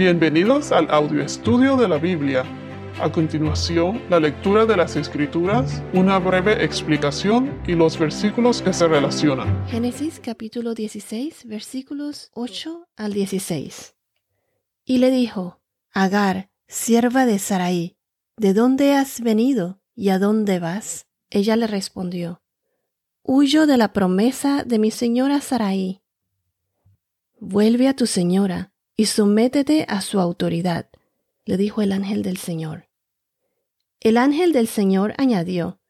Bienvenidos al audio estudio de la Biblia. A continuación, la lectura de las Escrituras, una breve explicación y los versículos que se relacionan. Génesis capítulo 16, versículos 8 al 16. Y le dijo, Agar, sierva de Sarai, ¿de dónde has venido y a dónde vas? Ella le respondió, Huyo de la promesa de mi señora Sarai. Vuelve a tu señora y sométete a su autoridad, le dijo el ángel del Señor. El ángel del Señor añadió,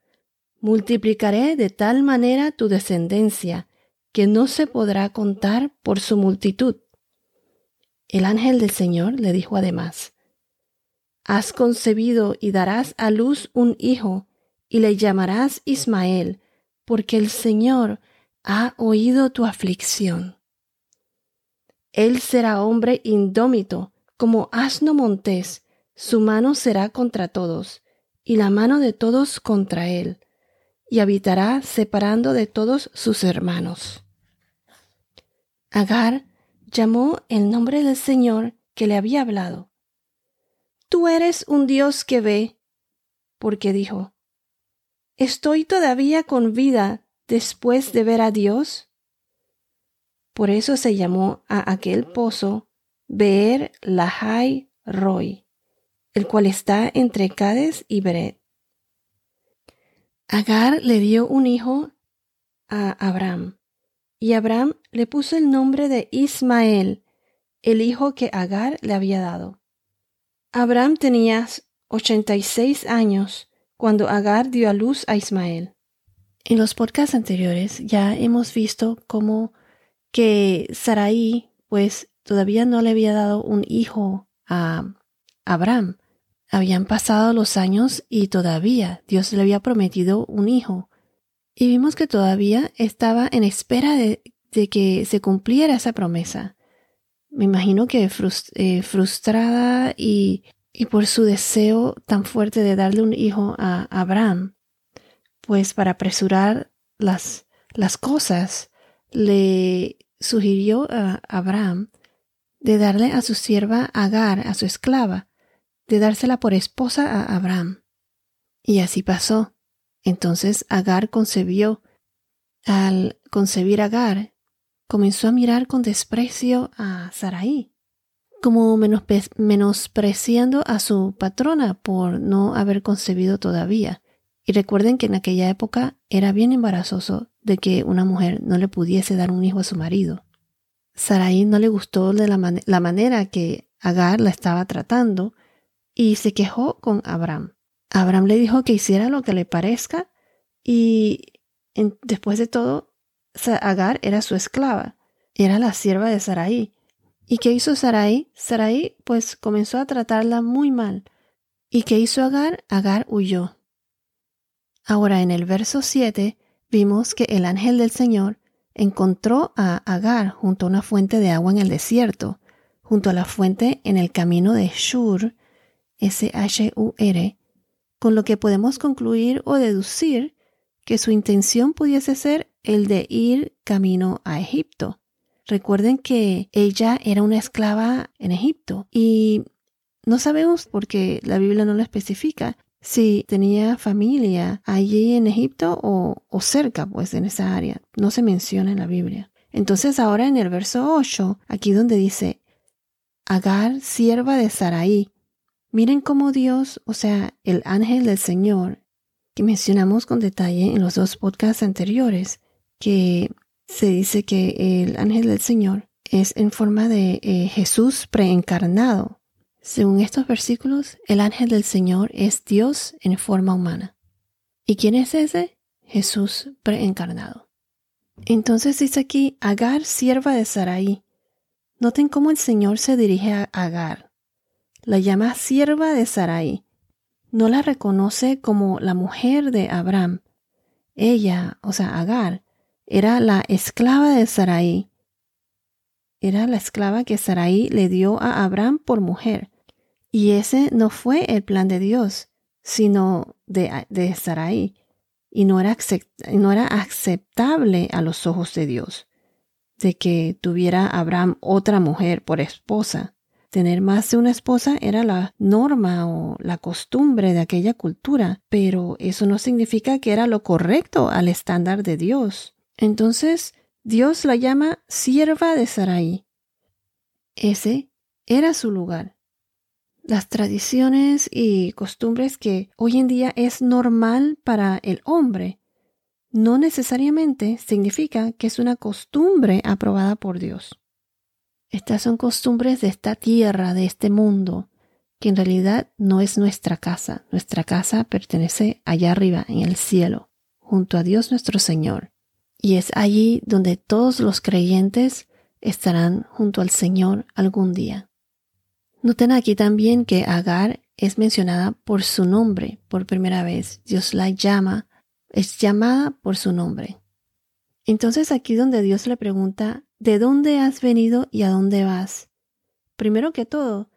Multiplicaré de tal manera tu descendencia que no se podrá contar por su multitud. El ángel del Señor le dijo además, Has concebido y darás a luz un hijo, y le llamarás Ismael, porque el Señor ha oído tu aflicción. Él será hombre indómito, como asno montés, su mano será contra todos, y la mano de todos contra él, y habitará separando de todos sus hermanos. Agar llamó el nombre del Señor que le había hablado. Tú eres un Dios que ve, porque dijo, ¿Estoy todavía con vida después de ver a Dios? Por eso se llamó a aquel pozo Beer Lahai Roy, el cual está entre Cades y Beret. Agar le dio un hijo a Abraham, y Abraham le puso el nombre de Ismael, el hijo que Agar le había dado. Abraham tenía 86 años cuando Agar dio a luz a Ismael. En los podcasts anteriores ya hemos visto cómo que Sarai pues todavía no le había dado un hijo a Abraham. Habían pasado los años y todavía Dios le había prometido un hijo. Y vimos que todavía estaba en espera de, que se cumpliera esa promesa. Me imagino que eh, frustrada y, y por su deseo tan fuerte de darle un hijo a Abraham, pues para apresurar las, las cosas, le sugirió a Abraham de darle a su sierva Agar, a su esclava, de dársela por esposa a Abraham. Y así pasó. Entonces Agar concebió. Al concebir Agar, comenzó a mirar con desprecio a Sarai, como menospreciando a su patrona por no haber concebido todavía. Y recuerden que en aquella época era bien embarazoso de que una mujer no le pudiese dar un hijo a su marido. Sarai no le gustó la, manera que Agar la estaba tratando y se quejó con Abraham. Abraham le dijo que hiciera lo que le parezca y después de todo, Agar era su esclava, era la sierva de Sarai. ¿Y qué hizo Sarai? Sarai pues comenzó a tratarla muy mal. ¿Y qué hizo Agar? Agar huyó. Ahora en el verso 7 vimos que el ángel del Señor encontró a Agar junto a una fuente de agua en el desierto, junto a la fuente en el camino de Shur, S-H-U-R, con lo que podemos concluir o deducir que su intención pudiese ser el de ir camino a Egipto. Recuerden que ella era una esclava en Egipto y no sabemos porque la Biblia no lo especifica, si tenía familia allí en Egipto o, o, cerca, pues en esa área. No se menciona en la Biblia. Entonces ahora en el verso 8, aquí donde dice, Agar, sierva de Sarai. Miren cómo Dios, o sea, el ángel del Señor, que mencionamos con detalle en los dos podcasts anteriores, que se dice que el ángel del Señor es en forma de eh, Jesús preencarnado. Según estos versículos, el ángel del Señor es Dios en forma humana. ¿Y quién es ese? Jesús preencarnado. Entonces dice aquí, Agar, sierva de Sarai. Noten cómo el Señor se dirige a Agar. La llama sierva de Sarai. No la reconoce como la mujer de Abraham. Ella, o sea, Agar, era la esclava de Sarai era la esclava que Sarai le dio a Abraham por mujer. Y ese no fue el plan de Dios, sino de, de Sarai. Y no era, no era aceptable a los ojos de Dios de que tuviera Abraham otra mujer por esposa. tener más de una esposa era la norma o la costumbre de aquella cultura, pero eso no significa que era lo correcto al estándar de Dios. Entonces, Dios la llama sierva de Sarai. Ese era su lugar. Las tradiciones y costumbres que hoy en día es normal para el hombre no necesariamente significa que es una costumbre aprobada por Dios. Estas son costumbres de esta tierra, de este mundo, que en realidad no es nuestra casa. Nuestra casa pertenece allá arriba, en el cielo, junto a Dios nuestro Señor. Y es allí donde todos los creyentes estarán junto al Señor algún día. Noten aquí también que Agar es mencionada por su nombre por primera vez. Dios la llama, es llamada por su nombre. Entonces aquí donde Dios le pregunta, ¿de dónde has venido y a dónde vas? Primero que todo,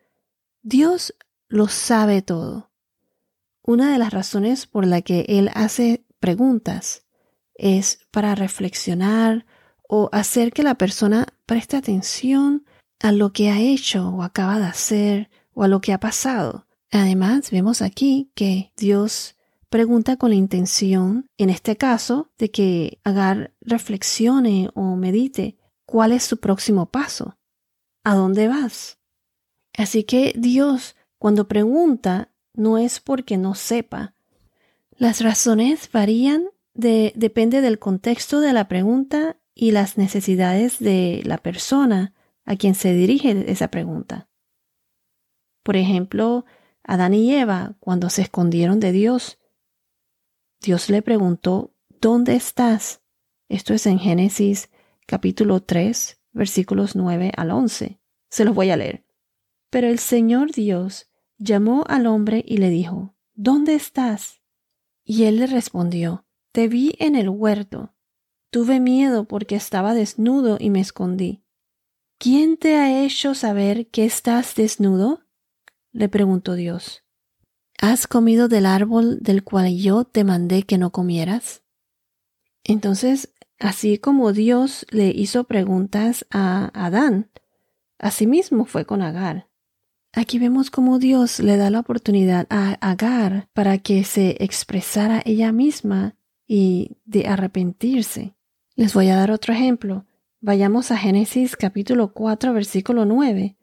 Dios lo sabe todo. Una de las razones por la que Él hace preguntas es para reflexionar o hacer que la persona preste atención a lo que ha hecho o acaba de hacer o a lo que ha pasado. Además, vemos aquí que Dios pregunta con la intención, en este caso, de que Agar reflexione o medite cuál es su próximo paso, a dónde vas. Así que Dios, cuando pregunta, no es porque no sepa. Las razones varían de, depende del contexto de la pregunta y las necesidades de la persona a quien se dirige esa pregunta. Por ejemplo, Adán y Eva, cuando se escondieron de Dios, Dios le preguntó, ¿dónde estás? Esto es en Génesis capítulo 3, versículos 9 al 11. Se los voy a leer. Pero el Señor Dios llamó al hombre y le dijo, ¿Dónde estás? Y él le respondió, Te vi en el huerto. Tuve miedo porque estaba desnudo y me escondí. ¿Quién te ha hecho saber que estás desnudo? le preguntó Dios. ¿Has comido del árbol del cual yo te mandé que no comieras? Entonces, así como Dios le hizo preguntas a Adán, asimismo fue con Agar. Aquí vemos cómo Dios le da la oportunidad a Agar para que se expresara ella misma y de arrepentirse. Les voy a dar otro ejemplo. Vayamos a Génesis capítulo 4 versículo 9.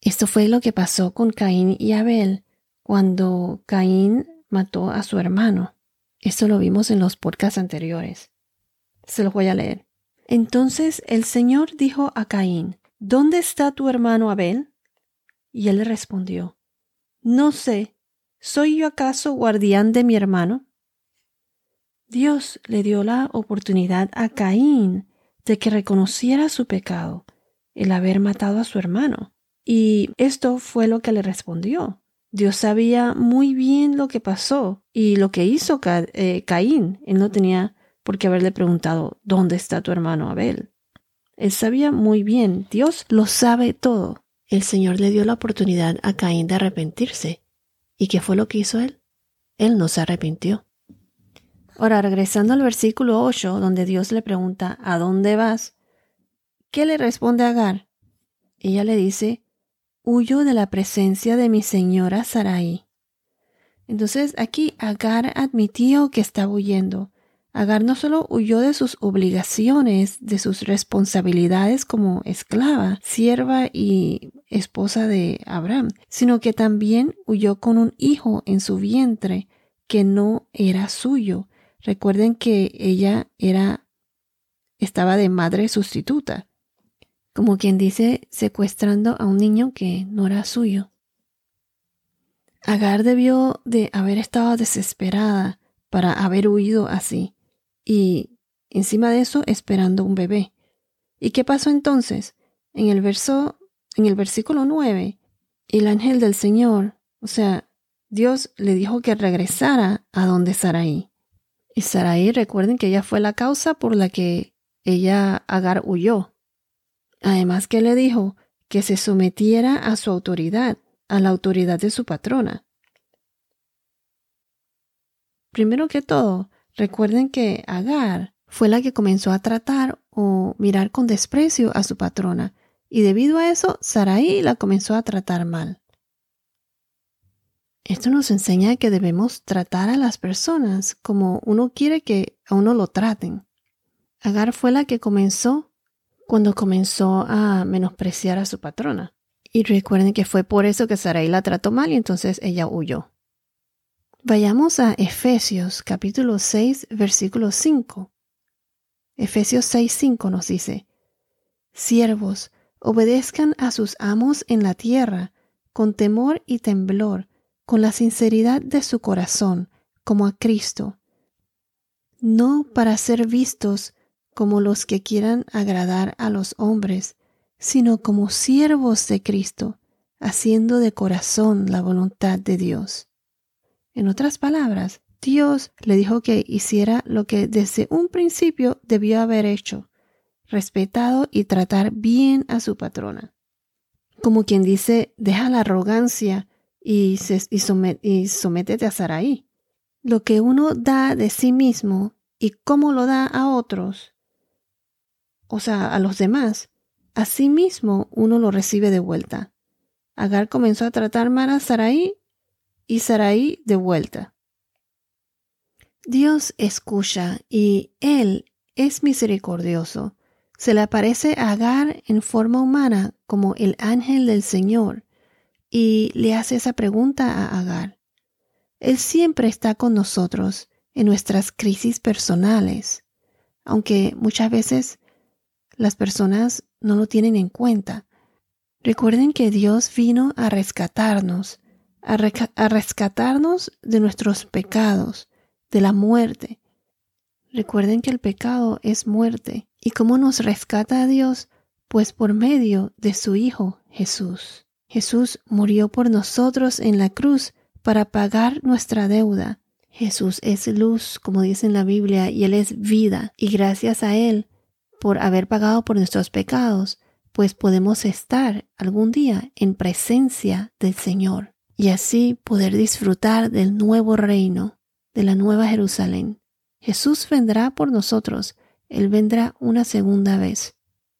Esto fue lo que pasó con Caín y Abel cuando Caín mató a su hermano. Esto lo vimos en los podcasts anteriores. Se los voy a leer. Entonces el Señor dijo a Caín, ¿Dónde está tu hermano Abel? Y él le respondió, No sé, ¿soy yo acaso guardián de mi hermano? Dios le dio la oportunidad a Caín de que reconociera su pecado, el haber matado a su hermano. Y esto fue lo que le respondió. Dios sabía muy bien lo que pasó y lo que hizo eh, Caín. Él no tenía por qué haberle preguntado, ¿dónde está tu hermano Abel? Él sabía muy bien, Dios lo sabe todo. El Señor le dio la oportunidad a Caín de arrepentirse. ¿Y qué fue lo que hizo él? Él no se arrepintió. Ahora, regresando al versículo 8, donde Dios le pregunta, ¿a dónde vas? ¿Qué le responde Agar? Ella le dice, huyo de la presencia de mi señora Sarai. Entonces aquí Agar admitió que estaba huyendo. Agar no solo huyó de sus obligaciones, de sus responsabilidades como esclava, sierva y esposa de Abraham, sino que también huyó con un hijo en su vientre que no era suyo. Recuerden que ella era estaba de madre sustituta como quien dice, secuestrando a un niño que no era suyo. Agar debió de haber estado desesperada para haber huido así, y encima de eso esperando un bebé. ¿Y qué pasó entonces? En el verso, en el versículo 9, el ángel del Señor, o sea, Dios le dijo que regresara a donde Saraí. Y Saraí, recuerden que ella fue la causa por la que ella Agar huyó. Además que le dijo que se sometiera a su autoridad, a la autoridad de su patrona. Primero que todo, recuerden que Agar fue la que comenzó a tratar o mirar con desprecio a su patrona, y debido a eso, Sarai la comenzó a tratar mal. Esto nos enseña que debemos tratar a las personas como uno quiere que a uno lo traten. Agar fue la que comenzó cuando comenzó a menospreciar a su patrona. Y recuerden que fue por eso que Sarai la trató mal y entonces ella huyó. Vayamos a Efesios capítulo 6 versículo 5. Efesios 6, 5 nos dice, Siervos, obedezcan a sus amos en la tierra, con temor y temblor, con la sinceridad de su corazón, como a Cristo, no para ser vistos como los que quieran agradar a los hombres, sino como siervos de Cristo, haciendo de corazón la voluntad de Dios. En otras palabras, Dios le dijo que hiciera lo que desde un principio debió haber hecho, respetado y tratar bien a su patrona. Como quien dice, deja la arrogancia y, y, sométete a Saraí. Lo que uno da de sí mismo y cómo lo da a otros, o sea, a los demás, a sí mismo uno lo recibe de vuelta. Agar comenzó a tratar mal a Saraí y Saraí de vuelta. Dios escucha y Él es misericordioso se le aparece a Agar en forma humana como el ángel del Señor y le hace esa pregunta a Agar. Él siempre está con nosotros en nuestras crisis personales, aunque muchas veces las personas no lo tienen en cuenta. Recuerden que Dios vino a rescatarnos, a, a rescatarnos de nuestros pecados, de la muerte. Recuerden que el pecado es muerte ¿Y cómo nos rescata a Dios? Pues por medio de su Hijo Jesús. Jesús murió por nosotros en la cruz para pagar nuestra deuda. Jesús es luz, como dice en la Biblia, y Él es vida. Y gracias a Él, por haber pagado por nuestros pecados, pues podemos estar algún día en presencia del Señor y así poder disfrutar del nuevo reino, de la nueva Jerusalén. Jesús vendrá por nosotros él vendrá una segunda vez.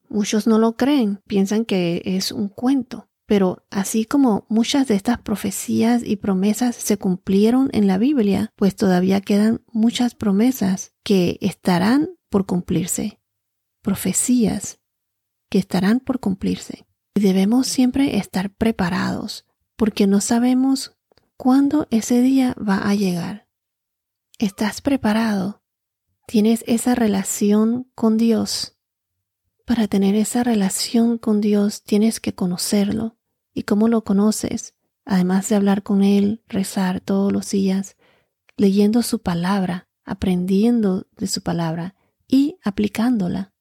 Muchos no lo creen, piensan que es un cuento, pero así como muchas de estas profecías y promesas se cumplieron en la Biblia, pues todavía quedan muchas promesas que estarán por cumplirse. Profecías que estarán por cumplirse. Y debemos siempre estar preparados, porque no sabemos cuándo ese día va a llegar. ¿Estás preparado tienes esa relación con Dios. Para tener esa relación con Dios tienes que conocerlo. ¿Y cómo lo conoces? Además de hablar con Él, rezar todos los días, leyendo su palabra, aprendiendo de su palabra y aplicándola.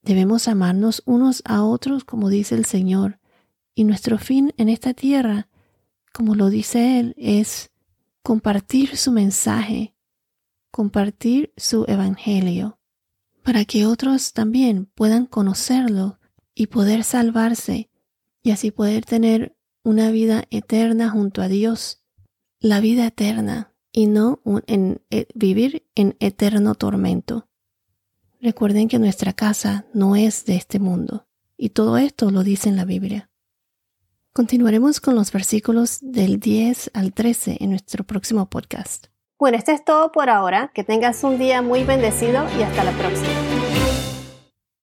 Debemos amarnos unos a otros como dice el Señor, y nuestro fin en esta tierra, como lo dice Él, es compartir su mensaje, compartir su evangelio, para que otros también puedan conocerlo y poder salvarse y así poder tener una vida eterna junto a Dios, la vida eterna y no eh, vivir en eterno tormento. Recuerden que nuestra casa no es de este mundo y todo esto lo dice en la Biblia. Continuaremos con los versículos del 10 al 13 en nuestro próximo podcast. Bueno, esto es todo por ahora. Que tengas un día muy bendecido y hasta la próxima.